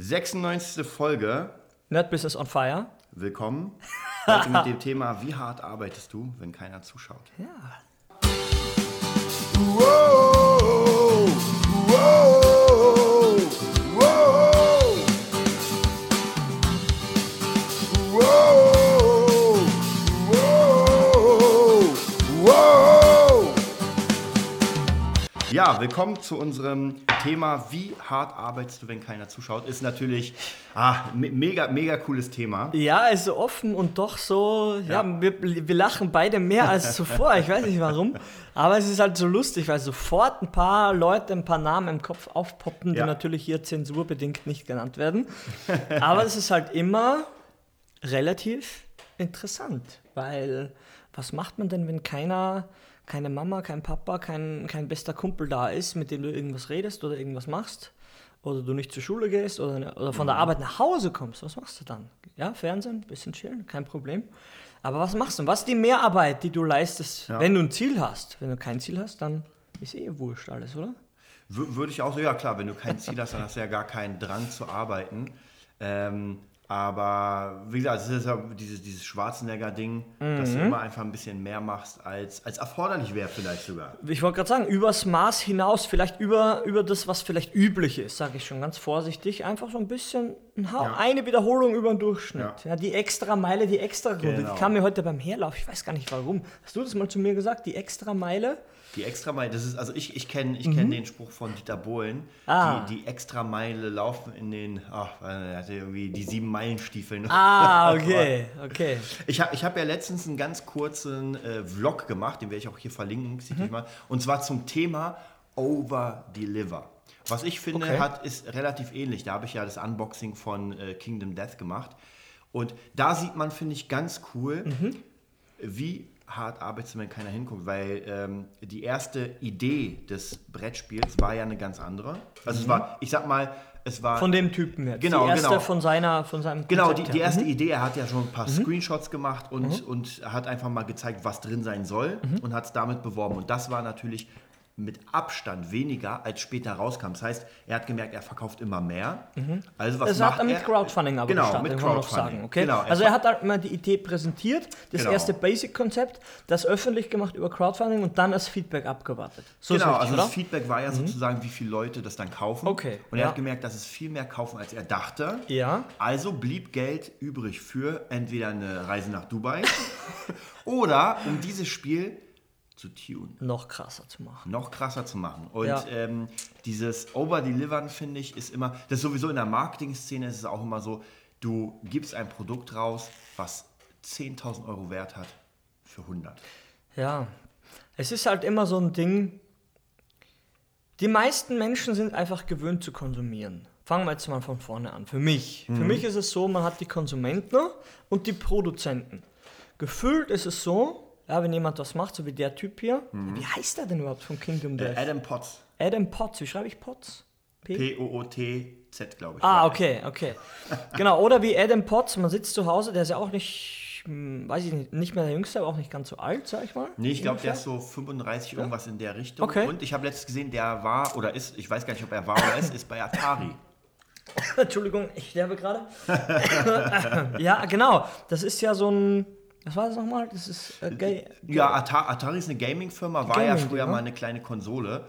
96. Folge. Nerd Business on Fire. Willkommen. Heute mit dem Thema, wie hart arbeitest du, wenn keiner zuschaut? Ja. Wow, Ja, willkommen zu unserem Thema, wie hart arbeitest du, wenn keiner zuschaut? Ist natürlich ah, me- mega, mega cooles Thema. Ja, also offen und doch so, ja, Ja. wir, wir lachen beide mehr als zuvor. Ich weiß nicht warum, aber es ist halt so lustig, weil sofort ein paar Leute, ein paar Namen im Kopf aufpoppen, die Ja. natürlich hier zensurbedingt nicht genannt werden. Aber es ist halt immer relativ interessant, weil was macht man denn, wenn keiner, keine Mama, kein Papa, kein, kein bester Kumpel da ist, mit dem du irgendwas redest oder irgendwas machst? Oder du nicht zur Schule gehst oder, oder von der Mhm. Arbeit nach Hause kommst, was machst du dann? Ja, Fernsehen, bisschen chillen, kein Problem. Aber was machst du? Was ist die Mehrarbeit, die du leistest, Ja. wenn du ein Ziel hast? Wenn du kein Ziel hast, dann ist eh wurscht alles, oder? W würde ich auch so, ja klar, wenn du kein Ziel hast, dann hast du ja gar keinen Drang zu arbeiten. Ähm, aber wie gesagt, es ist ja dieses, dieses Schwarzenegger-Ding, dass Mhm. du immer einfach ein bisschen mehr machst, als, als erforderlich wäre vielleicht sogar. Ich wollte gerade sagen, übers Maß hinaus, vielleicht über, über das, was vielleicht üblich ist, sage ich schon ganz vorsichtig. Einfach so ein bisschen ein Ja. eine Wiederholung über den Durchschnitt. Ja. Ja. die extra Meile, die extra Runde. Genau. Die kam mir heute beim Herlauf, ich weiß gar nicht warum. Hast du das mal zu mir gesagt, die extra Meile? Die Extrameile, das ist, also ich, ich kenne ich kenn den Spruch von Dieter Bohlen, Mhm. Ah. die, die Extrameile laufen in den, ach, er hatte irgendwie die sieben Meilenstiefeln. Ah, okay, okay. Ich habe ich hab ja letztens einen ganz kurzen äh, Vlog gemacht, den werde ich auch hier verlinken, dich mal, und zwar zum Thema Over Deliver. Was ich finde, Okay. hat, ist relativ ähnlich. Da habe ich ja das Unboxing von äh, Kingdom Death gemacht. Und da sieht man, finde ich, ganz cool, wie hart arbeitest wenn keiner hinguckt. Weil ähm, die erste Idee des Brettspiels war ja eine ganz andere. Also es war, ich sag mal, es war... Von dem Typen jetzt. Genau, die erste genau. von, seiner, von seinem Genau, die, Konzept die erste Mhm. Idee, er hat ja schon ein paar Screenshots gemacht und, und hat einfach mal gezeigt, was drin sein soll Mhm. und hat es damit beworben. Und das war natürlich mit Abstand weniger, als später rauskam. Das heißt, er hat gemerkt, er verkauft immer mehr. Also was Es macht hat mit er? Crowdfunding aber genau, gestartet, mit kann man Crowdfunding. sagen. Okay? Genau, also er hat halt mal die Idee präsentiert, das Genau. erste Basic-Konzept, das öffentlich gemacht über Crowdfunding und dann das Feedback abgewartet. So Genau, richtig, also oder? das Feedback war ja sozusagen, wie viele Leute das dann kaufen. Okay, Und er ja. hat gemerkt, dass es viel mehr kaufen, als er dachte. Ja. Also blieb Geld übrig für entweder eine Reise nach Dubai oder um dieses Spiel zu tunen. Noch krasser zu machen. noch krasser zu machen. Und Ja. ähm, dieses Over-Delivern, finde ich, ist immer, das ist sowieso in der Marketing-Szene ist es auch immer so, du gibst ein Produkt raus, was 10.000 Euro wert hat, für 100. Ja, es ist halt immer so ein Ding. Die meisten Menschen sind einfach gewöhnt zu konsumieren. Fangen wir jetzt mal von vorne an. Für mich. Für mich ist es so, man hat die Konsumenten und die Produzenten. Gefühlt ist es so, ja, wenn jemand was macht, so wie der Typ hier. Wie heißt der denn überhaupt von Kingdom Äh, Death? Adam Potts. Adam Potts. Wie schreibe ich Potts? P-O-O-T-Z, glaube ich. Ah, Ja. okay, okay. Genau, oder wie Adam Potts, man sitzt zu Hause, der ist ja auch nicht, hm, weiß ich nicht, nicht mehr der Jüngste, aber auch nicht ganz so alt, sag ich mal. Nee, ich glaube, der ist so 35, irgendwas in der Richtung. Okay. Und ich habe letztens gesehen, der war oder ist, ich weiß gar nicht, ob er war oder ist, ist bei Atari. Entschuldigung, ich sterbe gerade. ja, genau. Das ist ja so ein. Was war das nochmal? Das ist äh, Ga- Ja, Atari, Atari ist eine Gaming-Firma, war ja Gaming, früher ja. mal eine kleine Konsole.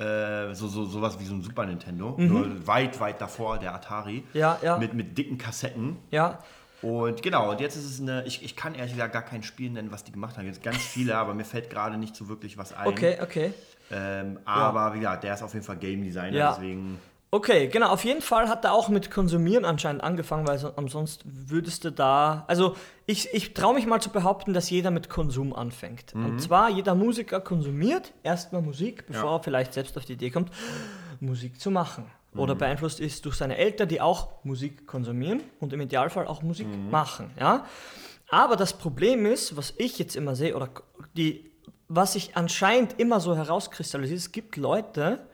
Äh, so, so, sowas wie so ein Super Nintendo. Mhm. Nur weit, weit davor, der Atari. Ja, ja. Mit, mit dicken Kassetten. Ja, Und genau, und jetzt ist es eine. Ich, ich kann ehrlich gesagt gar kein Spiel nennen, was die gemacht haben. Jetzt ganz viele, aber mir fällt gerade nicht so wirklich was ein. okay, okay. Ähm, aber wie gesagt, der ist auf jeden Fall Game Designer, Ja. deswegen. Okay, genau. Auf jeden Fall hat er auch mit Konsumieren anscheinend angefangen, weil so, ansonsten würdest du da. Also, ich, ich traue mich mal zu behaupten, dass jeder mit Konsum anfängt. Und zwar, jeder Musiker konsumiert erstmal Musik, bevor Ja. er vielleicht selbst auf die Idee kommt, Musik zu machen. Oder beeinflusst ist durch seine Eltern, die auch Musik konsumieren und im Idealfall auch Musik machen. Ja? Aber das Problem ist, was ich jetzt immer sehe, oder die, was sich anscheinend immer so herauskristallisiert, es gibt Leute,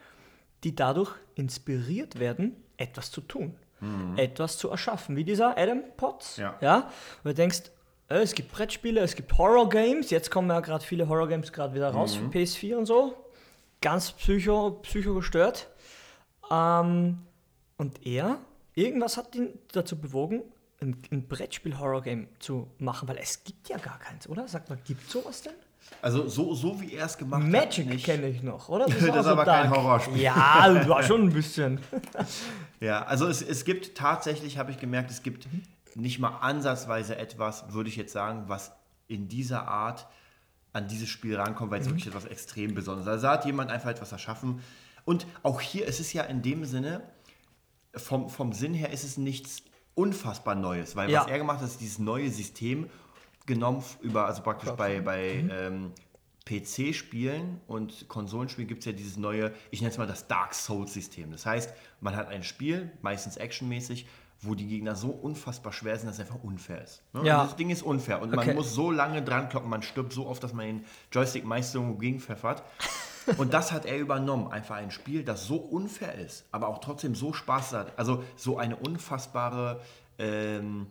die dadurch inspiriert werden, etwas zu tun, etwas zu erschaffen, wie dieser Adam Potts. Ja. Ja? Und du denkst, äh, es gibt Brettspiele, es gibt Horror-Games, jetzt kommen ja gerade viele Horror-Games gerade wieder raus für PS4 und so. Ganz psycho, psycho gestört. Ähm, und er irgendwas hat ihn dazu bewogen, ein, ein Brettspiel-Horror-Game zu machen, weil es gibt ja gar keins, oder? Sagt man, gibt sowas denn? Also so, so wie er es gemacht hat. Magic kenne ich noch, oder? Das ist auch aber kein dark. Horrorspiel. Ja, war schon ein bisschen. Ja, also es, es gibt tatsächlich, habe ich gemerkt, es gibt Mhm. nicht mal ansatzweise etwas, würde ich jetzt sagen, was in dieser Art an dieses Spiel rankommt, Mhm. weil es wirklich etwas extrem Besonderes ist. Also da hat jemand einfach etwas erschaffen. Und auch hier ist es ja in dem Sinne, vom, vom Sinn her ist es nichts unfassbar Neues, weil Ja. was er gemacht hat, ist dieses neue System genommen über, also praktisch bei, bei Mhm. ähm, PC-Spielen und Konsolenspielen gibt es ja dieses neue, ich nenne es mal das Dark Souls-System. Das heißt, man hat ein Spiel, meistens actionmäßig, wo die Gegner so unfassbar schwer sind, dass es einfach unfair ist. Ne? Ja. Und Das Ding ist unfair und Okay. man muss so lange dran kloppen, man stirbt so oft, dass man den Joystick meist irgendwo gegenpfeffert. Und das hat er übernommen. Einfach ein Spiel, das so unfair ist, aber auch trotzdem so Spaß hat. Also so eine unfassbare ähm,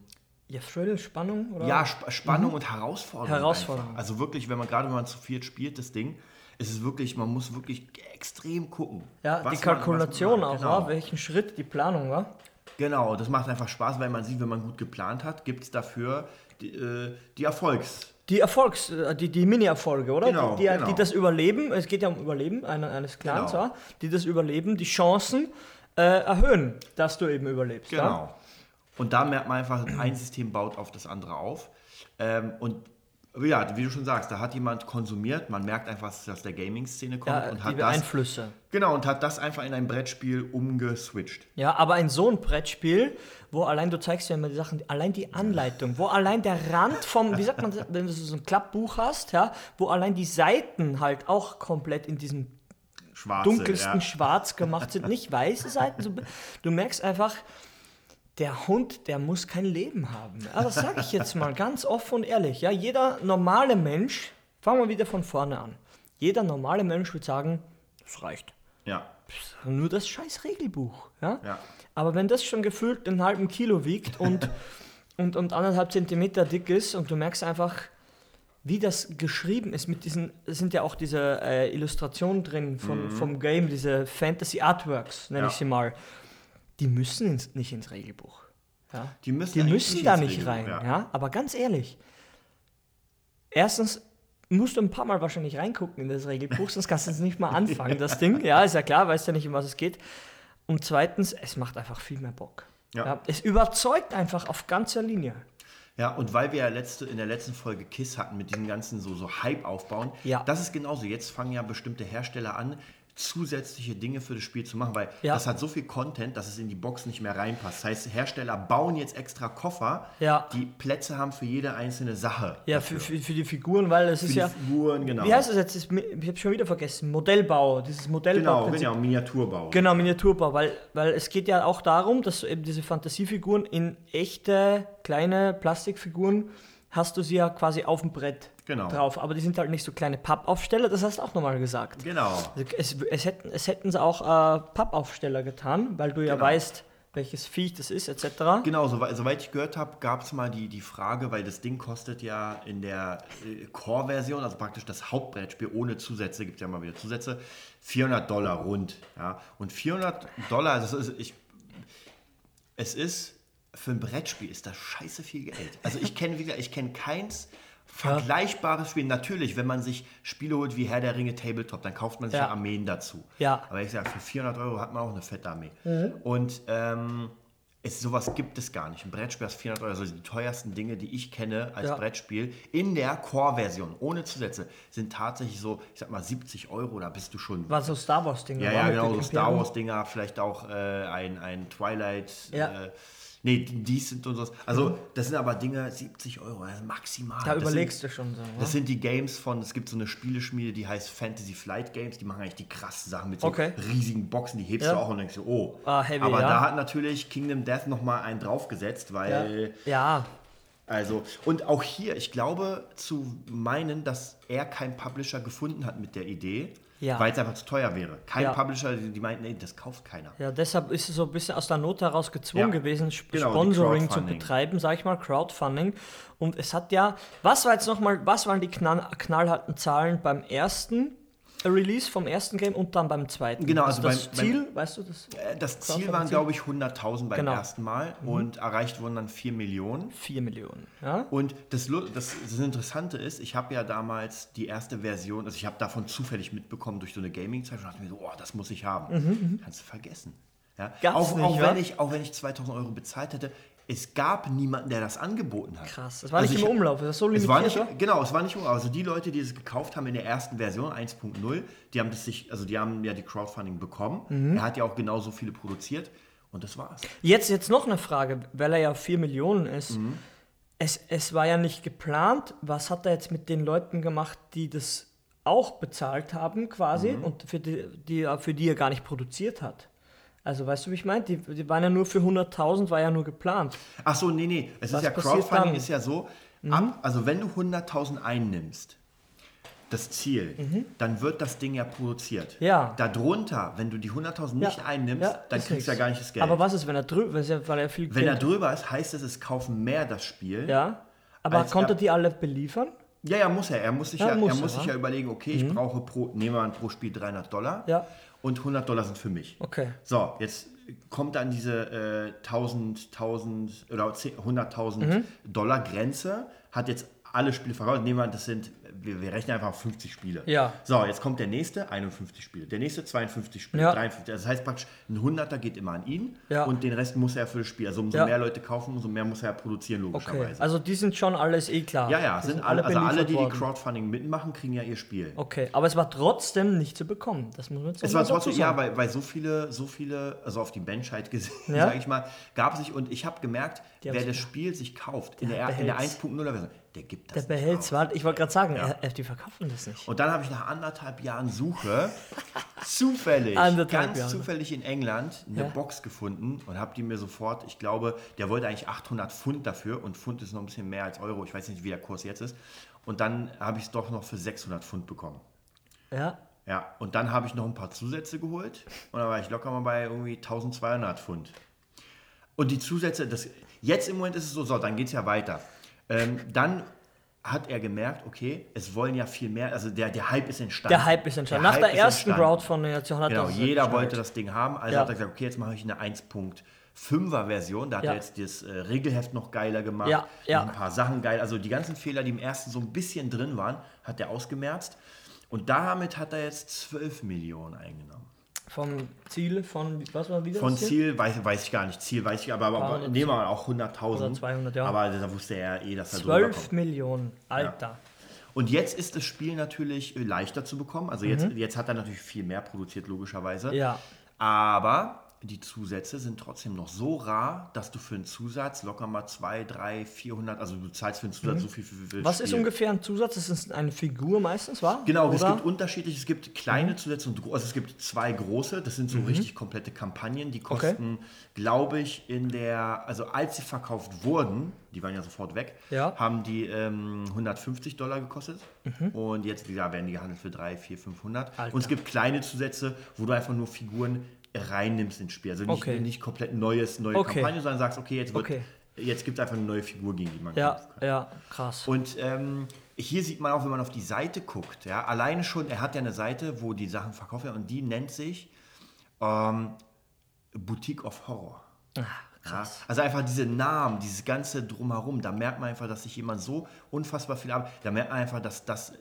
Ja, Thrill, Spannung, oder? ja, Sp Spannung und Herausforderung. Mhm. Herausforderung. Einfach. Also wirklich, wenn man gerade wenn man zu viert spielt, das Ding, ist es wirklich, man muss wirklich extrem gucken. Ja, die man- Kalkulation was man auch, macht. wa? welchen Schritt, die Planung, war. Genau, das macht einfach Spaß, weil man sieht, wenn man gut geplant hat, gibt es dafür die, äh, die Erfolgs. Die Erfolgs-, äh, die, die Mini-Erfolge, oder? Genau, die, die, genau. die das Überleben, es geht ja um Überleben eine, eines Clans, Genau. wa? die das Überleben, die Chancen äh, erhöhen, dass du eben überlebst. Ja? Und da merkt man einfach, ein System baut auf das andere auf. Ähm, und ja, wie du schon sagst, da hat jemand konsumiert, man merkt einfach, dass es aus der Gaming-Szene kommt Ja, und hat das, Einflüsse. genau, und hat das einfach in ein Brettspiel umgeswitcht. Ja, aber in so ein Brettspiel, wo allein, du zeigst ja immer die Sachen, allein die Anleitung, wo allein der Rand vom, wie sagt man, das, wenn du so ein Klappbuch hast, ja, wo allein die Seiten halt auch komplett in diesem Schwarze, dunkelsten ja. Schwarz gemacht sind, nicht weiße Seiten. Du merkst einfach, der Hund, der muss kein Leben haben. Ja, das sage ich jetzt mal ganz offen und ehrlich. Ja, jeder normale Mensch, fangen wir wieder von vorne an. Jeder normale Mensch würde sagen, das reicht. Ja, Nur das scheiß Regelbuch. Ja? ja. Aber wenn das schon gefühlt einen halben Kilo wiegt und, und, und anderthalb Zentimeter dick ist und du merkst einfach, wie das geschrieben ist mit diesen, es sind ja auch diese äh, Illustrationen drin von, vom Game, diese Fantasy Artworks, nenne Ja. ich sie mal, die müssen ins, nicht ins Regelbuch. Ja? Die müssen, Die müssen da ins nicht Regelbuch, rein. Ja. Ja. Aber ganz ehrlich, erstens musst du ein paar Mal wahrscheinlich reingucken in das Regelbuch, sonst kannst du es nicht mal anfangen, das Ding. Ja, ist ja klar, weißt ja nicht, um was es geht. Und zweitens, es macht einfach viel mehr Bock. Ja. Ja. es überzeugt einfach auf ganzer Linie. Ja, und weil wir ja letzte, in der letzten Folge KISS hatten mit diesem ganzen so, so Hype aufbauen, Ja. das ist genauso. Jetzt fangen ja bestimmte Hersteller an, zusätzliche Dinge für das Spiel zu machen, weil Ja. das hat so viel Content, dass es in die Box nicht mehr reinpasst. Das heißt, Hersteller bauen jetzt extra Koffer, Ja. die Plätze haben für jede einzelne Sache. Ja, für, für, für die Figuren, weil es Für ist die ja. Figuren, genau. Wie heißt das jetzt? Ich habe schon wieder vergessen. Modellbau, dieses Modellbau. Genau, genau, Miniaturbau. Genau, Miniaturbau, weil, weil es geht ja auch darum, dass eben diese Fantasiefiguren in echte kleine Plastikfiguren hast du sie ja quasi auf dem Brett Genau. drauf. Aber die sind halt nicht so kleine Pappaufsteller, das hast du auch nochmal gesagt. Genau. Also es, es, hätten, es hätten sie auch äh, Pappaufsteller getan, weil du ja Genau. weißt, welches Viech das ist, etc. Genau, soweit, soweit ich gehört habe, gab es mal die, die Frage, weil das Ding kostet ja in der äh, Core-Version, also praktisch das Hauptbrettspiel ohne Zusätze, gibt es ja mal wieder Zusätze, 400 Dollar rund. Ja? Und 400 Dollar, das ist, ich, es ist, für ein Brettspiel ist das scheiße viel Geld. Also ich kenne wieder, ich kenne keins vergleichbares Spiel. Natürlich, wenn man sich Spiele holt wie Herr der Ringe Tabletop, dann kauft man sich ja, Ja. Armeen dazu. Ja. Aber ich sage, für 400 Euro hat man auch eine fette Armee. Mhm. Und ähm, es, sowas gibt es gar nicht. Ein Brettspiel ist 400 Euro. Also die teuersten Dinge, die ich kenne als Ja. Brettspiel in der Core-Version, ohne Zusätze, sind tatsächlich so, ich sag mal, 70 Euro. Da bist du schon. War so Star Wars-Dinge. Ja, ja, genau, so Star. Wars-Dinger, vielleicht auch äh, ein, ein Twilight. Ja. Äh, nee, die- die sind und so. Also, das sind aber Dinge, 70 Euro, ist maximal. Da das überlegst sind, du schon so. ne? Das sind die Games von, es gibt so eine Spieleschmiede, die heißt Fantasy Flight Games, die machen eigentlich die krassen Sachen mit so Okay. riesigen Boxen, die hebst Ja. du auch und denkst du, oh. Ah, heavy, aber ja. da hat natürlich Kingdom Death nochmal einen draufgesetzt, ja. weil, ja, also, und auch hier, ich glaube zu meinen, dass er keinen Publisher gefunden hat mit der Idee, Ja. weil es einfach zu teuer wäre. Kein Ja. Publisher, die, die meinten, nee, das kauft keiner. Ja, deshalb ist es so ein bisschen aus der Not heraus gezwungen Ja. gewesen, Sp Genau, Sponsoring zu betreiben, sag ich mal, Crowdfunding. Und es hat ja, was war jetzt nochmal, was waren die knall, knallharten Zahlen beim ersten? Release vom ersten Game und dann beim zweiten. Genau, also also das beim- Ziel, weißt du das? Äh, Das Ziel waren, glaube ich, 100.000 beim Genau. ersten Mal und erreicht wurden dann 4 Millionen. 4 Millionen. Ja? Und das, das, das Interessante ist, ich habe ja damals die erste Version, also ich habe davon zufällig mitbekommen durch so eine Gaming-Zeit und dachte mir so, oh, das muss ich haben. Kannst du vergessen. Ja? Auch, nicht, auch, wenn ich, auch wenn ich 2000 Euro bezahlt hätte, es gab niemanden, der das angeboten hat. Krass. Das war Also nicht ich- im Umlauf, das ist so Es war limitiert, nicht, genau, es war nicht, also die Leute, die es gekauft haben in der ersten Version 1.0, die haben das sich, also die haben ja die Crowdfunding bekommen. Mhm. Er hat ja auch genauso viele produziert und das war's. Jetzt, jetzt noch eine Frage, weil er ja 4 Millionen ist. Mhm. Es, es war ja nicht geplant. Was hat er jetzt mit den Leuten gemacht, die das auch bezahlt haben, quasi, Mhm. und für die, die, für die er gar nicht produziert hat? Also, weißt du, wie ich meine? Die, die waren ja nur für 100.000, war ja nur geplant. Ach so, nee, nee. Es Was ist ja Crowdfunding dann? Mhm. ist ja so, ab, also wenn du 100.000 einnimmst, das Ziel, dann wird das Ding ja produziert. Mhm. Ja. Darunter, wenn du die 100.000 nicht Ja, einnimmst, ja, dann kriegst du ja gar nicht das Geld. Aber was ist, wenn er drüber ist, weil er viel wenn er drüber ist, heißt es, es kaufen mehr das Spiel. Ja. Aber konnte er- die alle beliefern? Ja, ja, muss er. Er muss sich Ja, ja, muss er muss sich ja. überlegen, okay, ich brauche pro, nehmen wir an pro Spiel 300 Dollar Ja. Und 100 Dollar sind für mich. Okay. So, jetzt kommt dann diese äh, 1000, 1000 oder 10 100.000 Mhm. Dollar Grenze, hat jetzt alle Spiele verkauft. Nehmen wir an, das sind, wir, wir rechnen einfach auf 50 Spiele. Ja. So, jetzt kommt der nächste, 51 Spiele. Der nächste 52 Spiele, Ja. 53. Das heißt praktisch, ein 100er geht immer an ihn Ja. und den Rest muss er für das Spiel. Also umso Ja. mehr Leute kaufen, umso mehr muss er produzieren, Okay. logischerweise. Also die sind schon alles eh klar. ja, ja, Die sind alle, also alle, die die. Crowdfunding mitmachen, kriegen ja ihr Spiel. Okay, aber es war trotzdem nicht zu bekommen. Das muss man jetzt Es war trotzdem, ja, weil, weil so viele, so viele, also auf die Menschheit gesehen, Ja. sage ich mal, gab es sich und ich habe gemerkt, wer das Spiel sich kauft in Der der, in der behält's. 1.0er Version, der gibt Der das nicht behält zwar, ich wollte gerade sagen, Ja. äh, die verkaufen das nicht. Und dann habe ich nach anderthalb Jahren Suche zufällig, Anderthalb ganz Jahre. zufällig in England eine Ja. Box gefunden und habe die mir sofort, ich glaube, der wollte eigentlich 800 Pfund dafür und Pfund ist noch ein bisschen mehr als Euro, ich weiß nicht, wie der Kurs jetzt ist. Und dann habe ich es doch noch für 600 Pfund bekommen. Ja, Ja, und dann habe ich noch ein paar Zusätze geholt und dann war ich locker mal bei irgendwie 1200 Pfund. Und die Zusätze, das, jetzt im Moment ist es so, so dann geht es ja weiter. Ähm, dann hat er gemerkt, okay, es wollen ja viel mehr, also der, der Hype ist entstanden. der Hype ist entstanden. Der Nach Hype der ersten entstanden. Crowdfunding-Aktion hat Genau, das jeder geschnallt. wollte das Ding haben, also Ja. hat er gesagt, okay, jetzt mache ich eine 1.5er Version, da hat Ja. er jetzt das äh, Regelheft noch geiler gemacht, Ja, ja. ein paar Sachen geil, also die ganzen Fehler, die im ersten so ein bisschen drin waren, hat er ausgemerzt und damit hat er jetzt 12 Millionen eingenommen. Vom Ziel von, was war wieder Von Ziel weiß, weiß ich gar nicht, Ziel weiß ich, aber, aber, 100 nehmen wir mal auch 100.000. Oder 200, ja. Aber da wusste er eh, dass er drüber 12 kommt. Millionen, Alter. Und jetzt ist das Spiel natürlich äh, leichter zu bekommen. Also jetzt, jetzt hat er natürlich viel mehr produziert, logischerweise. Mhm. Ja. Aber die Zusätze sind trotzdem noch so rar, dass du für einen Zusatz locker mal 2, 3, 400, also du zahlst für einen Zusatz so viel für, für Mhm. Was das ist Spiel. ungefähr ein Zusatz? Das ist eine Figur meistens, war? Genau, es Oder? gibt unterschiedliche, es gibt kleine Mhm. Zusätze und also es gibt zwei große, das sind so richtig komplette Kampagnen, die kosten, glaube ich, in der, also als sie verkauft wurden, die waren ja sofort weg, Ja. Mhm. haben die ähm, 150 Dollar gekostet und jetzt ja, werden die gehandelt für 3, 4, 500 Alter. und es gibt kleine Zusätze, wo du einfach nur Figuren reinnimmst ins Spiel, also nicht, Okay. nicht komplett neues, neue Okay. Kampagne, sondern sagst, okay, jetzt wird, Okay. jetzt gibt es einfach eine neue Figur, gegen die man Ja, kämpfen kann. ja, krass. Und ähm, hier sieht man auch, wenn man auf die Seite guckt, ja, alleine schon, er hat ja eine Seite, wo die Sachen verkauft werden und die nennt sich ähm, Boutique of Horror. Ja, also einfach diese Namen, dieses ganze Drumherum, da merkt man einfach, dass sich jemand so unfassbar viel arbeitet. Da merkt man einfach, dass das.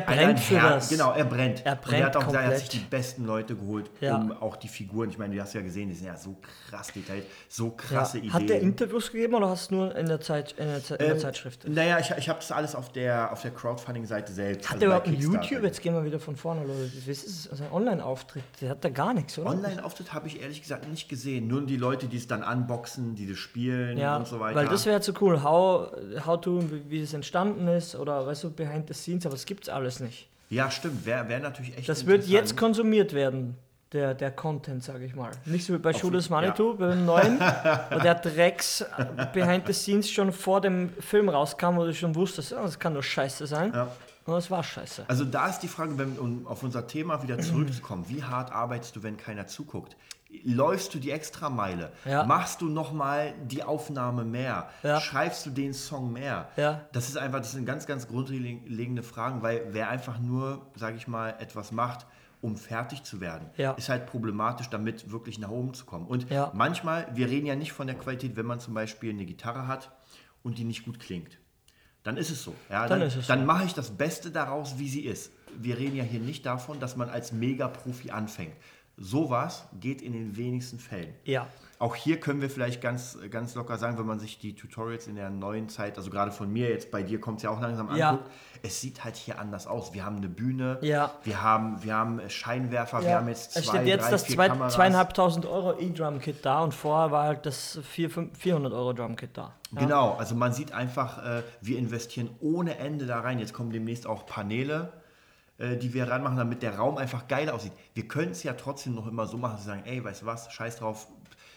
Der ein- brennt ein für das. Genau, er brennt. Er und brennt er hat auch gesagt, er hat sich die besten Leute geholt, Ja. um auch die Figuren. Ich meine, du hast ja gesehen, die sind ja so krass detailliert, so Ja. krasse Ideen. Hat der Interviews gegeben oder hast du nur in der, Zeit, in der, Ze- in der Ähm, Zeitschrift? Naja, ich, ich habe das alles auf der, auf der Crowdfunding-Seite selbst. Hat also der überhaupt Kickstarter. YouTube? Jetzt gehen wir wieder von vorne, Leute. Das ist also ein Online-Auftritt. Der hat da gar nichts, oder? Online-Auftritt habe ich ehrlich gesagt nicht gesehen. Nur die Leute, die es dann unboxen, die das spielen Ja, und so weiter. weil das wäre jetzt so cool. How, how to, wie, es entstanden ist oder weißt du, behind the scenes, aber das gibt's alles nicht. ja, stimmt. Wäre wär natürlich echt Das wird jetzt konsumiert werden, der, der Content, sage ich mal. Nicht so wie bei Auf- Shooters ja. Manitou, beim neuen, wo der Drecks äh, Behind the Scenes schon vor dem Film rauskam, wo du schon wusstest, oh, das kann nur scheiße sein. Ja. Und es war scheiße. Also da ist die Frage, wenn, um auf unser Thema wieder zurückzukommen, wie hart arbeitest du, wenn keiner zuguckt? Läufst du die Extrameile? Ja. Machst du nochmal die Aufnahme mehr? Ja. Schreibst du den Song mehr? Ja. Das ist einfach, das sind ganz, ganz grundlegende Fragen, weil wer einfach nur, sage ich mal, etwas macht, um fertig zu werden, ist halt problematisch, damit wirklich nach oben zu kommen. Und manchmal, wir reden ja nicht von der Qualität, wenn man zum Beispiel eine Gitarre hat und die nicht gut klingt. Dann ist es so. Dann dann es dann so. mache ich das Beste daraus, wie sie ist. Wir reden ja hier nicht davon, dass man als Mega-Profi anfängt. Sowas geht in den wenigsten Fällen. Ja. Auch hier können wir vielleicht ganz, ganz locker sagen, wenn man sich die Tutorials in der neuen Zeit, also gerade von mir jetzt, bei dir kommt es ja auch langsam Ja. anguckt, es sieht halt hier anders aus. Wir haben eine Bühne, Ja. wir, haben, wir haben Scheinwerfer, wir Ja. haben jetzt zwei, es steht jetzt drei, das zwei, zweieinhalbtausend Euro E-Drum-Kit da und vorher war halt das vier, fünf- 400 Euro Drum-Kit da. Ja. Genau, also man sieht einfach, äh, wir investieren ohne Ende da rein. Jetzt kommen demnächst auch Paneele, die wir ranmachen, damit der Raum einfach geil aussieht. Wir können es ja trotzdem noch immer so machen, dass wir sagen, ey, weißt du was, scheiß drauf,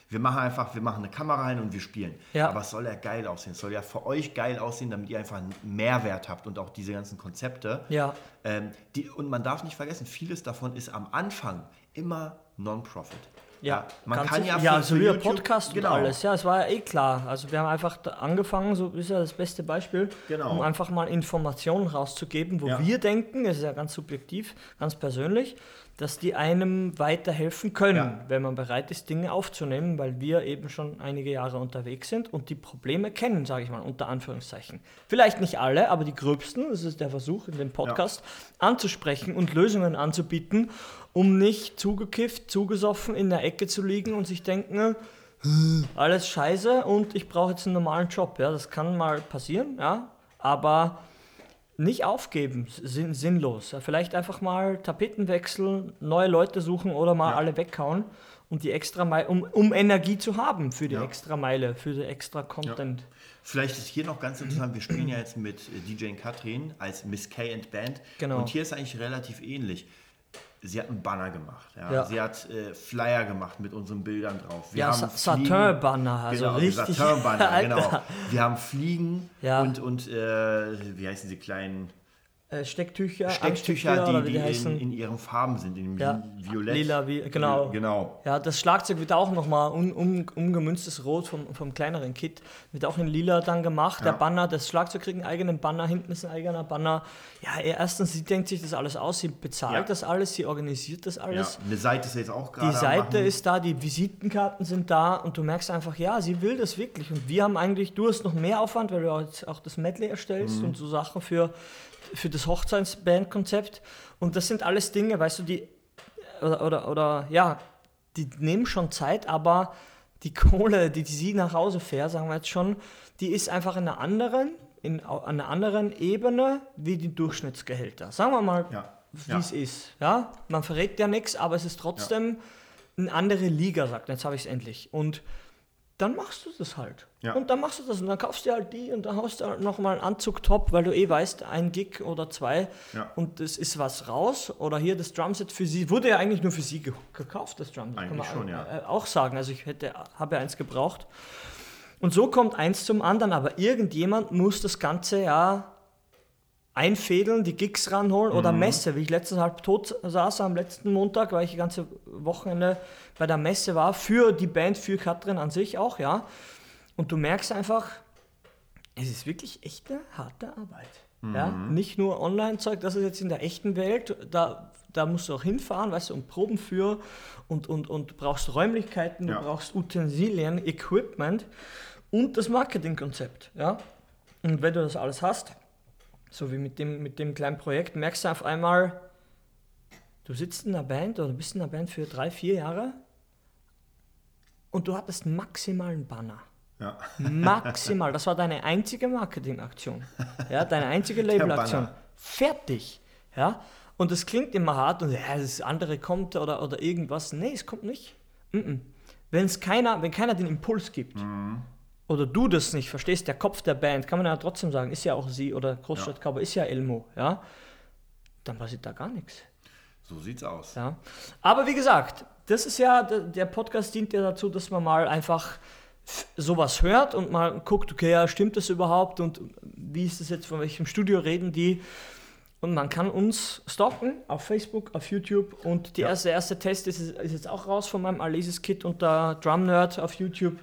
wir machen einfach, wir machen eine Kamera rein und wir spielen. Ja. Aber es soll ja geil aussehen. Es soll ja für euch geil aussehen, damit ihr einfach einen Mehrwert habt und auch diese ganzen Konzepte. Ja. Ähm, die, und man darf nicht vergessen, vieles davon ist am Anfang immer Non-Profit. Ja, man kann ja, ja, für- so für Podcast genau. und alles. Ja, es war ja eh klar. Also wir haben einfach angefangen, so ist ja das beste Beispiel, Genau. um einfach mal Informationen rauszugeben, wo Ja. wir denken, es ist ja ganz subjektiv, ganz persönlich, dass die einem weiterhelfen können, Ja. wenn man bereit ist, Dinge aufzunehmen, weil wir eben schon einige Jahre unterwegs sind und die Probleme kennen, sage ich mal, unter Anführungszeichen. Vielleicht nicht alle, aber die gröbsten, das ist der Versuch in dem Podcast, anzusprechen und Lösungen anzubieten, um nicht zugekifft, zugesoffen in der Ecke zu liegen und sich denken, alles scheiße und ich brauche jetzt einen normalen Job. Ja, das kann mal passieren, ja, aber nicht aufgeben, sinn, sinnlos. Ja, vielleicht einfach mal Tapeten wechseln, neue Leute suchen oder mal Ja. alle weghauen und die extra Meile, um, um Energie zu haben für die Ja. extra Meile, für die extra Content. Vielleicht ist hier noch ganz interessant, wir spielen ja jetzt mit äh, DJ Katrin als Miss K and Band. Genau. Und hier ist eigentlich relativ ähnlich. Sie hat einen Banner gemacht. Ja. Ja. Sie hat äh, Flyer gemacht mit unseren Bildern drauf. Wir Ja, haben Sa- Fliegen- Satin-Banner, also genau, richtig. Satin-Banner, Alter. genau. Wir haben Fliegen Ja. und, und äh, wie heißen sie, kleinen Äh, Stecktücher, Stecktücher, die, die heißen. in, in ihren Farben sind, in Ja, Violett. lila, wie- genau. Genau. Ja, das Schlagzeug wird auch nochmal um, um, umgemünztes Rot vom, vom kleineren Kit. Wird auch in lila dann gemacht. Der Ja. Banner, das Schlagzeug kriegt einen eigenen Banner, hinten ist ein eigener Banner. Ja, erstens, sie denkt sich das alles aus, sie bezahlt Ja. das alles, sie organisiert das alles. Eine Seite ist jetzt auch gerade Die Seite ist da, die Visitenkarten sind da und du merkst einfach, ja, sie will das wirklich. Und wir haben eigentlich, du hast noch mehr Aufwand, weil du auch das Medley erstellst Mhm. und so Sachen für, für das Hochzeitsband-Konzept. Und das sind alles Dinge, weißt du, die, oder, oder, oder ja, die nehmen schon Zeit, aber die Kohle, die, die sie nach Hause fährt, sagen wir jetzt schon, die ist einfach in einer anderen, in einer anderen Ebene wie die Durchschnittsgehälter. Sagen wir mal, Ja. wie Ja. es ist. Ja? Man verrät ja nichts, aber es ist trotzdem eine andere Liga, sagt. Jetzt habe ich es endlich. Und dann machst du das halt. Ja. Und dann machst du das und dann kaufst du halt die und dann haust du halt nochmal einen Anzug top, weil du eh weißt, ein Gig oder zwei Ja. und es ist was raus. Oder hier das Drumset für sie, wurde ja eigentlich nur für sie ge gekauft, das Drumset. Eigentlich schon, ja. äh, auch sagen. Also ich hätte, habe ja eins gebraucht. Und so kommt eins zum anderen, aber irgendjemand muss das Ganze ja einfädeln, die Gigs ranholen oder Mhm. Messe, wie ich letztens halb tot saß am letzten Montag, weil ich die ganze Wochenende bei der Messe war, für die Band, für Katrin an sich auch, ja. Und du merkst einfach, es ist wirklich echte harte Arbeit. Ja, Mhm. nicht nur Online-Zeug, das ist jetzt in der echten Welt, da, da musst du auch hinfahren, weißt du, und Proben für und, und, und brauchst Räumlichkeiten, Ja. du brauchst Utensilien, Equipment und das Marketingkonzept, ja. Und wenn du das alles hast, so wie mit dem, mit dem kleinen Projekt, merkst du auf einmal, du sitzt in einer Band oder bist in einer Band für drei, vier Jahre und du hattest maximal einen Banner. Ja. Maximal. Das war deine einzige Marketingaktion. Ja, deine einzige Labelaktion. Fertig. Ja. Und das klingt immer hart und ja, das andere kommt oder, oder irgendwas. Nee, es kommt nicht. Mm Wenn's keiner, wenn keiner den Impuls gibt oder du das nicht verstehst, der Kopf der Band, kann man ja trotzdem sagen, ist ja auch sie oder Großstadtkauber ist ja Elmo, ja, dann passiert da gar nichts. So sieht's aus. Ja. Aber wie gesagt, das ist ja, der Podcast dient ja dazu, dass man mal einfach sowas hört und mal guckt, okay, ja, stimmt das überhaupt und wie ist das jetzt, von welchem Studio reden die? Und man kann uns stalken auf Facebook, auf YouTube. Und die erste, erste Test ist, ist jetzt auch raus von meinem Alesis-Kit unter Drum Nerd auf YouTube.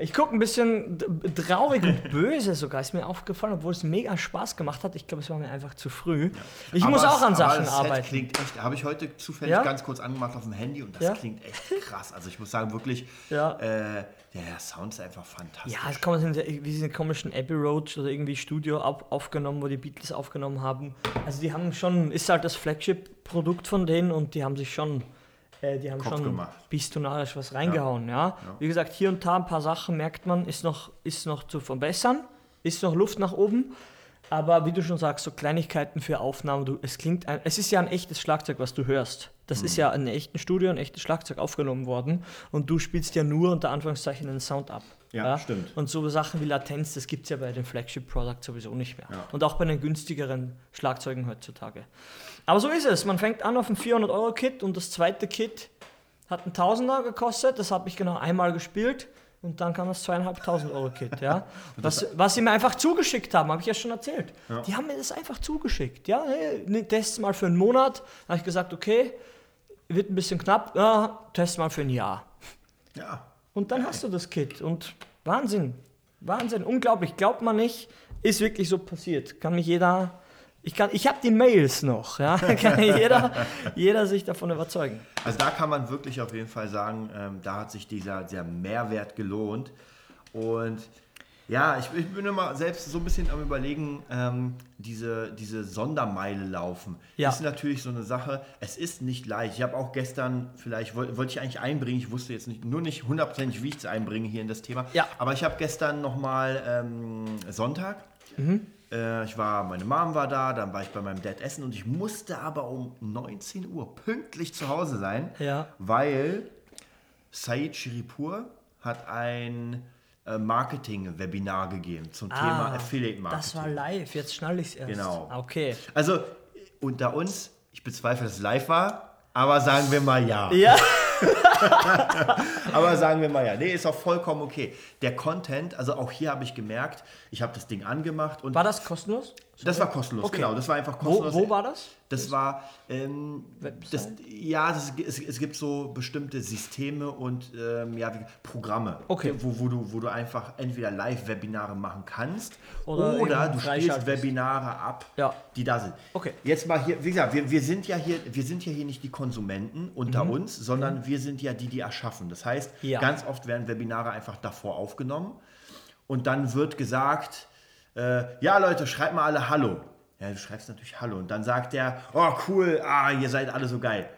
Ich gucke ein bisschen traurig und böse sogar, ist mir aufgefallen, obwohl es mega Spaß gemacht hat. Ich glaube, es war mir einfach zu früh. Ich Aber muss auch es- an aber Sachen das arbeiten. klingt echt, habe ich heute zufällig Ja? ganz kurz angemacht auf dem Handy und das Ja? klingt echt krass. Also ich muss sagen, wirklich, Ja. äh, der Sound ist einfach fantastisch. Ja, es kommen wie diesen komischen Abbey Road oder irgendwie Studio auf, aufgenommen, wo die Beatles aufgenommen haben. Also die haben schon, ist halt das Flagship-Produkt von denen und die haben sich schon, äh, die haben Kopf schon gemacht. pistonarisch was reingehauen, ja. Wie gesagt, hier und da ein paar Sachen merkt man, ist noch, ist noch zu verbessern, ist noch Luft nach oben. Aber wie du schon sagst, so Kleinigkeiten für Aufnahmen, du, es klingt, ein, es ist ja ein echtes Schlagzeug, was du hörst. Das ist ja in einem echten Studio, ein echtes Schlagzeug aufgenommen worden und du spielst ja nur unter Anführungszeichen den Sound ab. Ja, stimmt. Und so Sachen wie Latenz, das gibt es ja bei den Flagship Products sowieso nicht mehr. Ja. Und auch bei den günstigeren Schlagzeugen heutzutage. Aber so ist es. Man fängt an auf ein 400-Euro-Kit und das zweite Kit hat ein Tausender gekostet. Das habe ich genau einmal gespielt. Und dann kam das zweieinhalbtausend Euro Kit, ja. Was, was sie mir einfach zugeschickt haben, habe ich ja schon erzählt. Die haben mir das einfach zugeschickt, ja. Hey, ne, test mal für einen Monat. Da habe ich gesagt, okay, wird ein bisschen knapp, ja, test mal für ein Jahr. Ja. Und dann hast du das Kit. Und Wahnsinn. Wahnsinn. Unglaublich. Glaubt man nicht. Ist wirklich so passiert. Kann mich jeder. Ich, kann, ich habe die Mails noch. Ja? Kann jeder, jeder sich davon überzeugen. Also da kann man wirklich auf jeden Fall sagen, ähm, da hat sich dieser, dieser Mehrwert gelohnt. Und ja, ich, ich bin immer selbst so ein bisschen am überlegen, ähm, diese, diese Sondermeile laufen. Ja. Ist natürlich so eine Sache, es ist nicht leicht. Ich habe auch gestern, vielleicht woll- wollte ich eigentlich einbringen, ich wusste jetzt nicht, nur nicht hundertprozentig, wie ich es einbringe hier in das Thema. Ja. Aber ich habe gestern nochmal ähm, Sonntag. Äh, ich war, meine Mom war da, dann war ich bei meinem Dad essen und ich musste aber um 19 Uhr pünktlich zu Hause sein, Ja. weil Said Shiripur hat ein äh, Marketing-Webinar gegeben zum Thema Affiliate Marketing. Ah, Das war live. Jetzt schnall ich es erst. Genau. Ah, Okay. Also unter uns, ich bezweifle, dass es live war, aber sagen wir mal ja. Ja. Aber sagen wir mal ja. Nee, ist auch vollkommen okay. Der Content, also auch hier habe ich gemerkt, ich habe das Ding angemacht und War das kostenlos? Das war kostenlos, Okay. genau. Das war einfach Wo, kostenlos. wo war das? Das war, ähm, das, ja, das, es, es gibt so bestimmte Systeme und ähm, ja, Programme, Okay. wo, wo, du, wo du einfach entweder Live-Webinare machen kannst Oder oder, du spielst. Webinare ab, Ja. die da sind. Okay. Jetzt mal hier, wie gesagt, wir, wir, sind ja hier, wir sind ja hier nicht die Konsumenten unter uns, sondern wir sind ja die, die erschaffen. Das heißt, Mhm. Ja. ganz oft werden Webinare einfach davor aufgenommen und dann wird gesagt, äh, ja Leute, schreibt mal alle Hallo. Ja, du schreibst natürlich Hallo und dann sagt der, oh cool, ah, ihr seid alle so geil.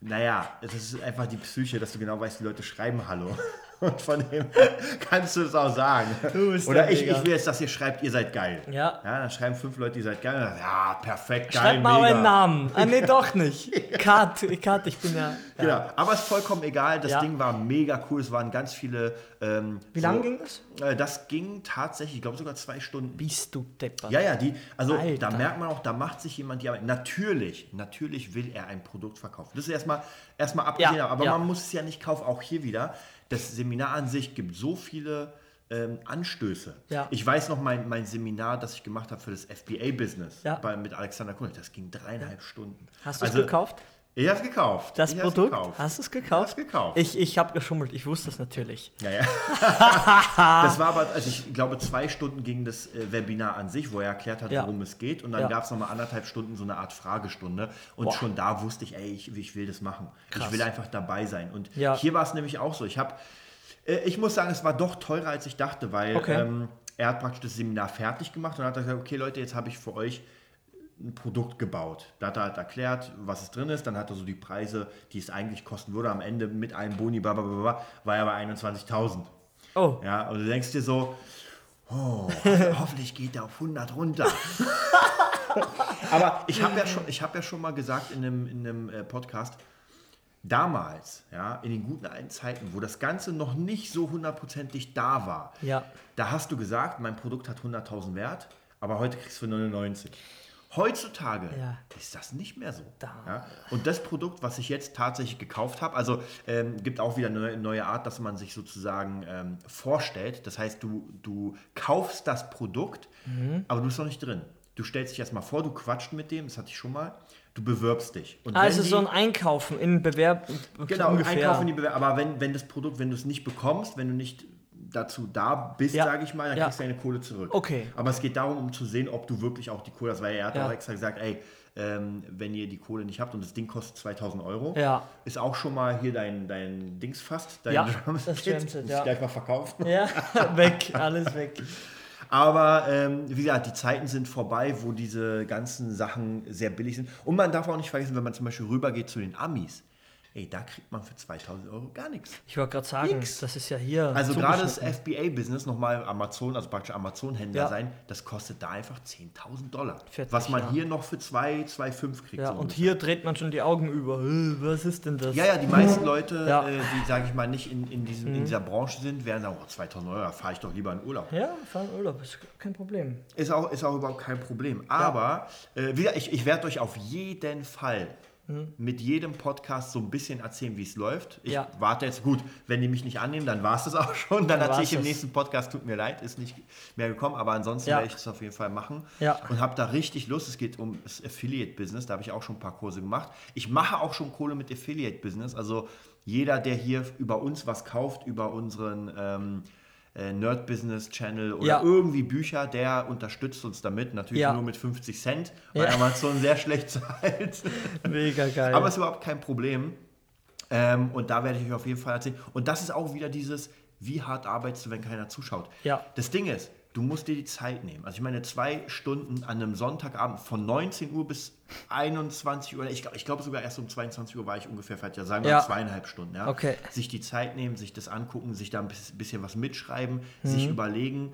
Naja, es ist einfach die Psyche, dass du genau weißt, die Leute schreiben Hallo. Und von dem kannst du es auch sagen. Oder der ich, ich will jetzt, dass ihr schreibt, ihr seid geil. Ja. Ja, dann schreiben fünf Leute, ihr seid geil. Dann, Ja, perfekt, geil, Schreib mal mega. euren Namen. Ah, nee, doch nicht. Kat, Kat, ich bin ja. ja. Genau, aber es ist vollkommen egal. Das Ja. Ding war mega cool. Es waren ganz viele. Ähm, Wie so- lange ging das? Äh, das ging tatsächlich, ich glaube sogar zwei Stunden. Bist du deppert. Ja, ja, die, also Alter. da merkt man auch, da macht sich jemand die Arbeit. Natürlich, natürlich will er ein Produkt verkaufen. Das ist erstmal erstmal abgesehen, Ja, aber ja. man muss es ja nicht kaufen. Auch hier wieder, das Seminar an sich gibt so viele ähm, Anstöße. Ja. Ich weiß noch mein, mein Seminar, das ich gemacht habe für das FBA-Business Ja. mit Alexander Kunik, das ging dreieinhalb Stunden. Hast du es Also, gekauft? Ich habe es gekauft. Das ich Produkt? gekauft. Hast du es Ich gekauft? hab's gekauft. Ich, ich habe geschummelt, ich wusste es natürlich. Ja, ja. das war aber, also ich glaube, zwei Stunden ging das äh, Webinar an sich, wo er erklärt hat, Ja. worum es geht. Und dann Ja. gab es nochmal anderthalb Stunden so eine Art Fragestunde. Und Boah. schon da wusste ich, ey, ich, ich will das machen. Krass. Ich will einfach dabei sein. Und Ja. hier war es nämlich auch so. Ich habe, äh, ich muss sagen, es war doch teurer, als ich dachte, weil Okay. ähm, er hat praktisch das Seminar fertig gemacht und hat gesagt, okay Leute, jetzt habe ich für euch ein Produkt gebaut. Da hat er halt erklärt, was es drin ist. Dann hat er so die Preise, die es eigentlich kosten würde. Am Ende mit einem Boni, blablabla, war er bei 21.000. Oh, Ja, und du denkst dir so, oh, hoff- hoffentlich geht er auf 100 runter. Aber ich habe ja, schon- ich hab ja schon mal gesagt in einem, in einem äh, Podcast, damals, ja, in den guten alten Zeiten, wo das Ganze noch nicht so hundertprozentig da war, Ja. da hast du gesagt, mein Produkt hat 100.000 Wert, aber heute kriegst du für 99. Heutzutage Ja. ist das nicht mehr so. Da. Ja? Und das Produkt, was ich jetzt tatsächlich gekauft habe, also ähm, gibt auch wieder eine neue, Art, dass man sich sozusagen ähm, vorstellt. Das heißt, du, du kaufst das Produkt, Mhm. aber du bist noch nicht drin. du stellst dich erstmal vor, du quatscht mit dem, das hatte ich schon mal, du bewirbst dich. Und Also die- so ein Einkaufen in Bewerb. Genau, ungefähr. einkaufen die Bewerbung. Aber wenn, wenn das Produkt, wenn du es nicht bekommst, wenn du nicht dazu da bist, Ja. sage ich mal, dann Ja. kriegst du deine Kohle zurück. Okay. Aber es geht darum, um zu sehen, ob du wirklich auch die Kohle hast, weil er hat Ja. auch extra gesagt, ey, ähm, wenn ihr die Kohle nicht habt und das Ding kostet 2000 Euro, Ja. ist auch schon mal hier dein, dein Dings fast, dein Ja, Drumset, das Drumset, muss ja. ich gleich mal verkaufen. Ja, weg, alles weg. Aber ähm, wie gesagt, die Zeiten sind vorbei, wo diese ganzen Sachen sehr billig sind. Und man darf auch nicht vergessen, wenn man zum Beispiel rübergeht zu den Amis, ey, da kriegt man für 2000 Euro gar nichts. Ich wollte gerade sagen, Nix. das ist ja hier. Also gerade das. FBA-Business, nochmal Amazon, also praktisch Amazon-Händler Ja. sein, das kostet da einfach 10.000 Dollar. 40, was man ja. hier noch für 2, 2,5 kriegt. Ja, so und ungefähr. hier dreht man schon die Augen über. Äh, Was ist denn das? Ja, ja, die meisten Leute, Ja. Mhm. äh, die, sage ich mal, nicht in, in, diesem, in dieser Branche sind, werden sagen, oh, 2000 Euro, da fahre ich doch lieber in Urlaub. Ja, fahren Urlaub, ist kein Problem. Ist auch, ist auch überhaupt kein Problem. Aber äh, wie gesagt, ich, ich werde euch auf jeden Fall mit jedem Podcast so ein bisschen erzählen, wie es läuft. Ich Mhm. Ja. warte jetzt, gut, wenn die mich nicht annehmen, dann war es das auch schon. Dann Dann erzähle ich im es. nächsten Podcast, tut mir leid, ist nicht mehr gekommen, aber ansonsten Ja. werde ich das auf jeden Fall machen. Ja. Und habe da richtig Lust. Es geht um das Affiliate-Business, da habe ich auch schon ein paar Kurse gemacht. Ich mache auch schon Kohle mit Affiliate-Business. Also jeder, der hier über uns was kauft, über unseren ähm, äh, Nerd-Business-Channel oder Ja. irgendwie Bücher, der unterstützt uns damit. Natürlich Ja. nur mit 50 Cent, weil Ja. Amazon sehr schlecht zahlt. Mega geil. Aber ist überhaupt kein Problem. Ähm, und da werde ich euch auf jeden Fall erzählen. Und das ist auch wieder dieses, wie hart arbeitest du, wenn keiner zuschaut. Ja. Das Ding ist, du musst dir die Zeit nehmen. Also ich meine, zwei Stunden an einem Sonntagabend von 19 Uhr bis 21 Uhr, ich glaube ich glaub sogar erst um 22 Uhr war ich ungefähr fertig, ja, sagen wir Ja. zweieinhalb Stunden. Ja? Okay. Sich die Zeit nehmen, sich das angucken, sich da ein bisschen, bisschen was mitschreiben, Mhm. sich überlegen,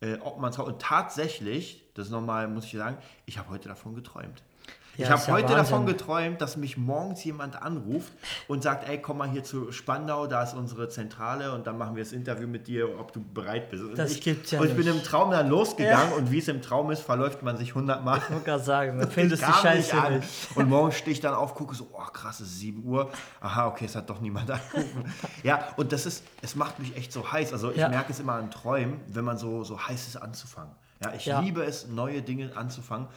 äh, ob man es Und tatsächlich, das nochmal, muss ich sagen, ich habe heute davon geträumt. Ja, ich habe ja heute davon Wahnsinn. geträumt, dass mich morgens jemand anruft und sagt, ey, komm mal hier zu Spandau, da ist unsere Zentrale und dann machen wir das Interview mit dir, ob du bereit bist. Und Das ich, gibt's ja Und ich bin nicht. im Traum dann losgegangen und wie es im Traum ist, verläuft man sich hundertmal. Ich wollte gerade sagen, da findest du Kam Scheiße an. nicht. Und morgen stehe ich dann auf, gucke so, oh krass, es ist 7 Uhr. Aha, okay, es hat doch niemand angerufen. ja, und das ist, es macht mich echt so heiß. Also ich Ja. merke es immer an Träumen, wenn man so, so heiß ist anzufangen. Ja, ich Ja. liebe es, neue Dinge anzufangen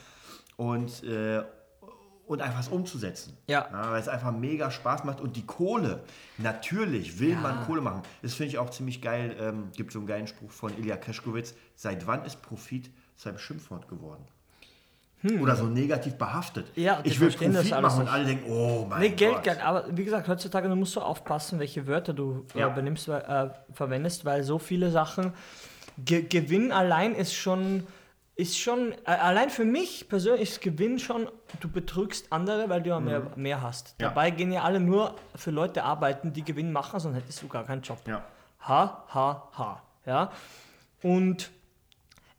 und, äh, und einfach es umzusetzen. Ja. Weil es einfach mega Spaß macht. Und die Kohle, natürlich will Ja. man Kohle machen. Das finde ich auch ziemlich geil. Ähm, gibt so einen geilen Spruch von Ilya Keschkowitz. Seit wann ist Profit zu einem Schimpfwort geworden? Oder so negativ behaftet. Hm. Ja, ich will Profit alles machen und alle denken, oh mein Nee, Geld, Gott. Geld, aber wie gesagt, heutzutage musst du aufpassen, welche Wörter du Ja. äh, benimmst, weil, äh, verwendest, weil so viele Sachen, Ge Gewinn allein ist schon, ist schon, allein für mich persönlich ist Gewinn schon, du betrügst andere, weil du ja mehr, mehr hast. Mhm. Ja. Dabei gehen ja alle nur für Leute arbeiten, die Gewinn machen, sonst hättest du gar keinen Job. Ja. Ha, ha, ha. Ja? Und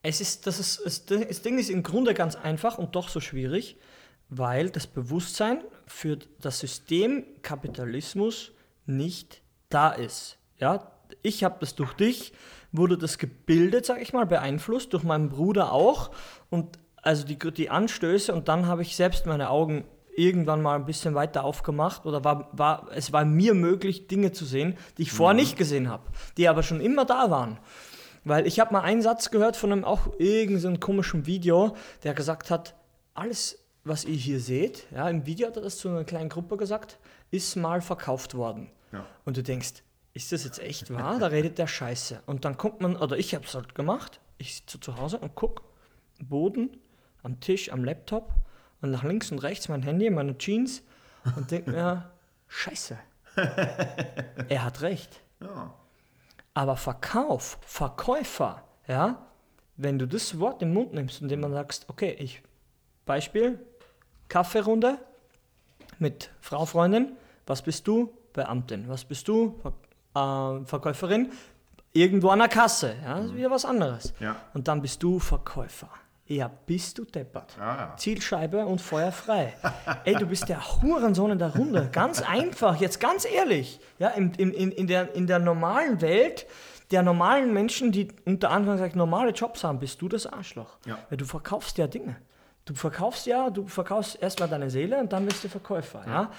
es ist, das ist, das Ding ist im Grunde ganz einfach und doch so schwierig, weil das Bewusstsein für das System Kapitalismus nicht da ist. Ja? Ich habe das durch dich, wurde das gebildet, sag ich mal, beeinflusst, durch meinen Bruder auch. Und also die, die Anstöße und dann habe ich selbst meine Augen irgendwann mal ein bisschen weiter aufgemacht oder war, war, es war mir möglich, Dinge zu sehen, die ich vorher nicht gesehen habe, die aber schon immer da waren. Weil ich habe mal einen Satz gehört von einem auch irgendeinem komischen Video, der gesagt hat, alles, was ihr hier seht, ja, im Video hat er das zu einer kleinen Gruppe gesagt, ist mal verkauft worden. Ja. Und du denkst, ist das jetzt echt wahr? Da redet der Scheiße. Und dann kommt man, oder ich habe es halt gemacht, ich sitze zu Hause und guck, Boden, am Tisch, am Laptop und nach links und rechts mein Handy, meine Jeans und denk mir, Scheiße. er hat recht. Ja. Aber Verkauf, Verkäufer, ja, wenn du das Wort im Mund nimmst, indem man sagst, okay, ich, Beispiel, Kaffeerunde mit Frau, Freundin, was bist du? Beamtin. Was bist du? Ver äh, Verkäuferin? Irgendwo an der Kasse, ja, das ist wieder was anderes. Ja. Und dann bist du Verkäufer. Ja, bist du deppert. Ah, ja. Zielscheibe und Feuer frei. Ey, du bist der Hurensohn in der Runde. Ganz einfach, jetzt ganz ehrlich. Ja, in, in, in, der, in der normalen Welt, der normalen Menschen, die unter anderem gesagt normale Jobs haben, bist du das Arschloch. Ja. Weil du verkaufst ja Dinge. Du verkaufst ja, du verkaufst erstmal deine Seele und dann bist du Verkäufer. Ja.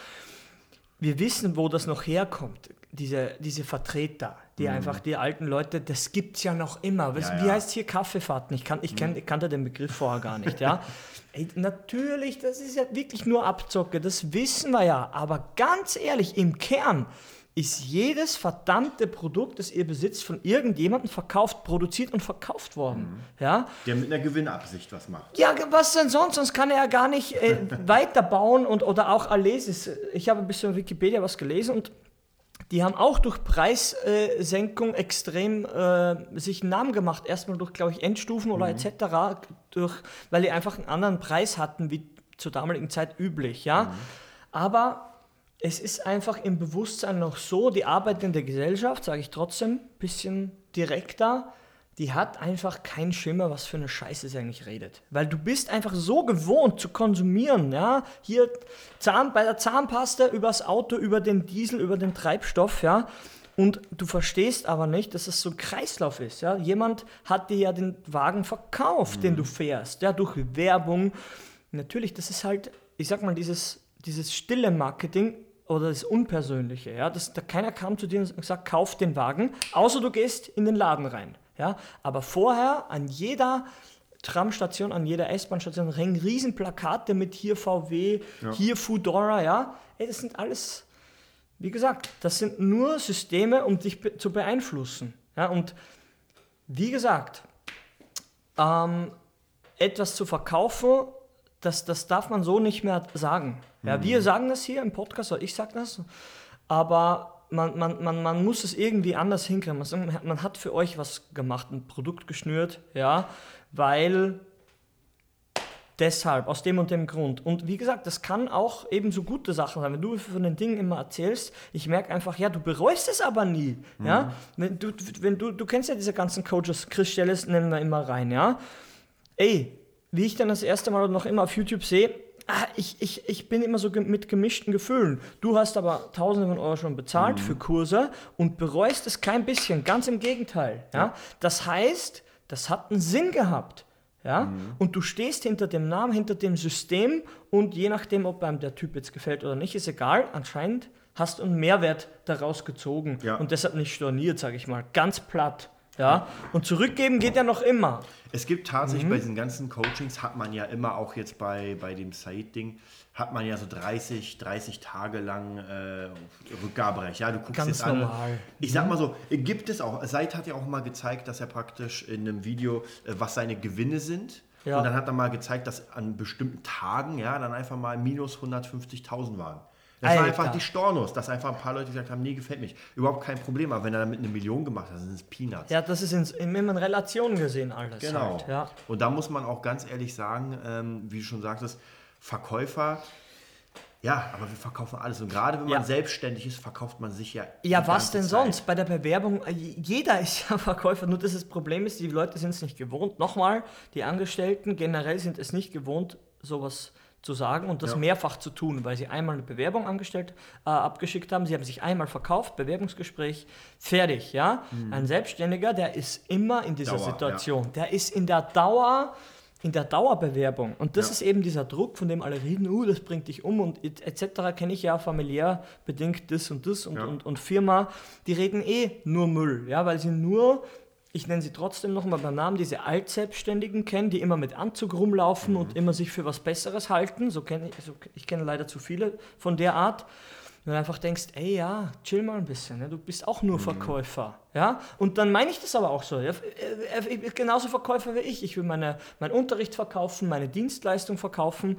Wir wissen, wo das noch herkommt. Diese, diese Vertreter, die einfach die alten Leute, das gibt es ja noch immer. Was, Ja, wie ja. heißt hier Kaffeefahrten? Ich, kann, ich, kann, ich kannte den Begriff vorher gar nicht, ja. Ey, natürlich, das ist ja wirklich nur Abzocke, das wissen wir ja. Aber ganz ehrlich, im Kern ist jedes verdammte Produkt, das ihr besitzt, von irgendjemandem verkauft, produziert und verkauft worden. Ja? Der mit einer Gewinnabsicht was macht. Ja, was denn sonst? Sonst kann er ja gar nicht äh, weiterbauen und oder auch Alesis. Ich habe ein bisschen auf Wikipedia was gelesen und die haben auch durch Preissenkung extrem äh, sich einen Namen gemacht. Erstmal durch, glaube ich, Endstufen oder etc. Durch, weil die einfach einen anderen Preis hatten wie zur damaligen Zeit üblich. Ja? Aber es ist einfach im Bewusstsein noch so, die arbeitende Gesellschaft, sage ich trotzdem, ein bisschen direkter, die hat einfach keinen Schimmer, was für eine Scheiße sie eigentlich redet. Weil du bist einfach so gewohnt zu konsumieren, ja. Hier Zahn, bei der Zahnpasta übers Auto, über den Diesel, über den Treibstoff, ja. Und du verstehst aber nicht, dass es so ein Kreislauf ist, ja. Jemand hat dir ja den Wagen verkauft, den du fährst, ja, durch Werbung. Natürlich, das ist halt, ich sag mal, dieses, dieses stille Marketing oder das Unpersönliche, ja, das, da keiner kam zu dir und gesagt, kauf den Wagen, außer du gehst in den Laden rein, ja, aber vorher an jeder Tramstation, an jeder S-Bahn-Station hängen riesen Plakate mit hier VW, hier Foodora, ja, ey, das sind alles, wie gesagt, das sind nur Systeme, um dich be zu beeinflussen, ja, und wie gesagt, ähm, etwas zu verkaufen, das, das darf man so nicht mehr sagen. Ja, wir sagen das hier im Podcast, oder ich sage das, aber man, man, man, man muss es irgendwie anders hinkriegen. Man, hat für euch was gemacht, ein Produkt geschnürt, ja, weil deshalb, aus dem und dem Grund. Und wie gesagt, das kann auch eben so gute Sachen sein. Wenn du von den Dingen immer erzählst, ich merke einfach, ja, du bereust es aber nie. Ja? Wenn du, wenn du, du kennst ja diese ganzen Coaches, Chris Stelles nennen wir immer rein, ja. Ey, wie ich dann das erste Mal noch immer auf YouTube sehe, ah, ich, ich, ich bin immer so ge mit gemischten Gefühlen. Du hast aber Tausende von Euro schon bezahlt für Kurse und bereust es kein bisschen. Ganz im Gegenteil. Ja? Das heißt, das hat einen Sinn gehabt. Ja? Und du stehst hinter dem Namen, hinter dem System und je nachdem, ob einem der Typ jetzt gefällt oder nicht, ist egal. Anscheinend hast du einen Mehrwert daraus gezogen Ja. und deshalb nicht storniert, sage ich mal. Ganz platt. Ja? Und zurückgeben geht ja noch immer. Es gibt tatsächlich bei diesen ganzen Coachings, hat man ja immer auch jetzt bei, bei dem Said-Ding, hat man ja so 30, 30 Tage lang äh, Rückgaberecht. Ja, du guckst Ganz jetzt an. normal. Ich sag mal so, gibt es auch. Said hat ja auch mal gezeigt, dass er praktisch in einem Video, äh, was seine Gewinne sind. Ja. Und dann hat er mal gezeigt, dass an bestimmten Tagen, ja, dann einfach mal minus 150.000 waren. Das war Alter. einfach die Stornos, dass einfach ein paar Leute gesagt haben, nee, gefällt mich. Überhaupt kein Problem, aber wenn er damit eine Million gemacht hat, sind es Peanuts. Ja, das ist in, in, immer in Relation gesehen alles. Genau. Halt, ja. Und da muss man auch ganz ehrlich sagen, ähm, wie du schon sagtest, Verkäufer, ja, aber wir verkaufen alles. Und gerade wenn man Ja. selbstständig ist, verkauft man sich ja. Ja, was denn Zeit. sonst? Bei der Bewerbung, äh, jeder ist ja Verkäufer, nur das, das Problem ist, die Leute sind es nicht gewohnt. Nochmal, die Angestellten generell sind es nicht gewohnt, sowas zu sagen und das Ja. mehrfach zu tun, weil sie einmal eine Bewerbung angestellt, äh, abgeschickt haben, sie haben sich einmal verkauft, Bewerbungsgespräch, fertig, ja. Ein Selbstständiger, der ist immer in dieser Mhm. Dauer, Situation, der ist in der Dauer, in der Dauerbewerbung und das Ja. ist eben dieser Druck, von dem alle reden, uh, das bringt dich um und et- etc. kenne ich ja familiär bedingt das und das und, Ja. und, und Firma, die reden eh nur Müll, ja, weil sie nur, ich nenne sie trotzdem nochmal beim Namen, diese Altselbstständigen kennen, die immer mit Anzug rumlaufen und immer sich für was Besseres halten. So kenne ich, so, ich kenne leider zu viele von der Art. Und du einfach denkst, ey ja, chill mal ein bisschen, ne? du bist auch nur Verkäufer. Ja? Und dann meine ich das aber auch so. Ja? Er- Ich bin genauso Verkäufer wie ich. Ich will meine, meinen Unterricht verkaufen, meine Dienstleistung verkaufen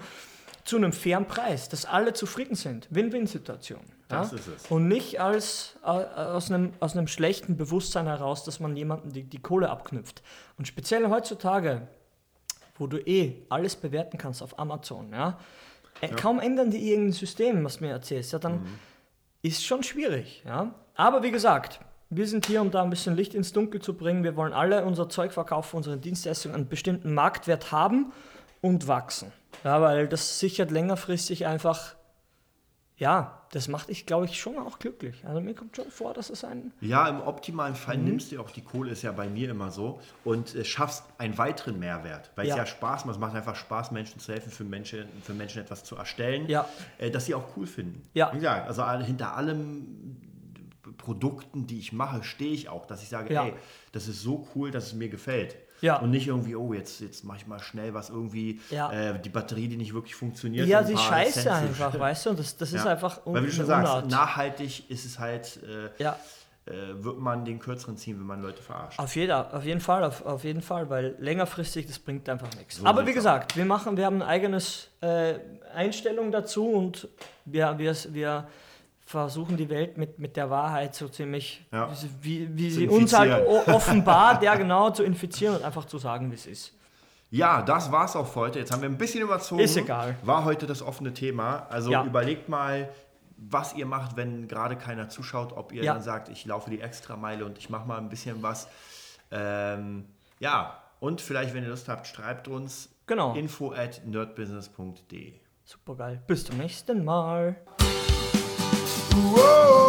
zu einem fairen Preis, dass alle zufrieden sind. Win-Win-Situation. Das ja? ist es. Und nicht als, äh, aus, einem, aus einem schlechten Bewusstsein heraus, dass man jemanden die, die Kohle abknüpft. Und speziell heutzutage, wo du eh alles bewerten kannst auf Amazon, ja, äh, kaum ändern die irgendein System, was du mir erzählst, ja, dann Mhm. ist schon schwierig, ja. Aber wie gesagt, wir sind hier, um da ein bisschen Licht ins Dunkel zu bringen. Wir wollen alle unser Zeug verkaufen, unsere Dienstleistungen einen bestimmten Marktwert haben und wachsen. Ja, weil das sichert längerfristig einfach, ja, das macht dich, glaube ich, schon auch glücklich. Also mir kommt schon vor, dass es ein Ja, im optimalen Fall Mhm. nimmst du auch die Kohle, ist ja bei mir immer so, und äh, schaffst einen weiteren Mehrwert. Weil Ja. es ja Spaß macht. Es macht einfach Spaß, Menschen zu helfen, für Menschen, für Menschen etwas zu erstellen, Ja. äh, dass sie auch cool finden. Ja. Wie gesagt, also hinter allem Produkten, die ich mache, stehe ich auch, dass ich sage, Ja. ey, das ist so cool, dass es mir gefällt. Ja. Und nicht irgendwie, oh, jetzt, jetzt mache ich mal schnell was irgendwie, Ja. äh, die Batterie, die nicht wirklich funktioniert. Ja, die Scheiße einfach, weißt du? Und das, das ist Ja. einfach Weil wie du schon eine sagst, Unart. nachhaltig ist es halt, äh, Ja, äh, wird man den kürzeren ziehen, wenn man Leute verarscht. auf, jeder, auf jeden Fall, auf, auf jeden Fall, weil längerfristig, das bringt einfach nichts. So Aber wie gesagt, wir machen, wir haben ein eigenes äh, Einstellung dazu und wir, wir, wir versuchen die Welt mit, mit der Wahrheit so ziemlich, Ja. wie, sie- wie, sie uns halt offenbart, ja genau, zu infizieren und einfach zu sagen, wie es ist. Ja, das war's auch für heute. Jetzt haben wir ein bisschen überzogen. Ist egal. War heute das offene Thema. Also Ja. überlegt mal, was ihr macht, wenn gerade keiner zuschaut, ob ihr Ja. dann sagt, ich laufe die Extrameile und ich mache mal ein bisschen was. Ähm, ja, und vielleicht, wenn ihr Lust habt, schreibt uns Genau. info at nerdbusiness.de. Super geil. Bis zum nächsten Mal. Whoa.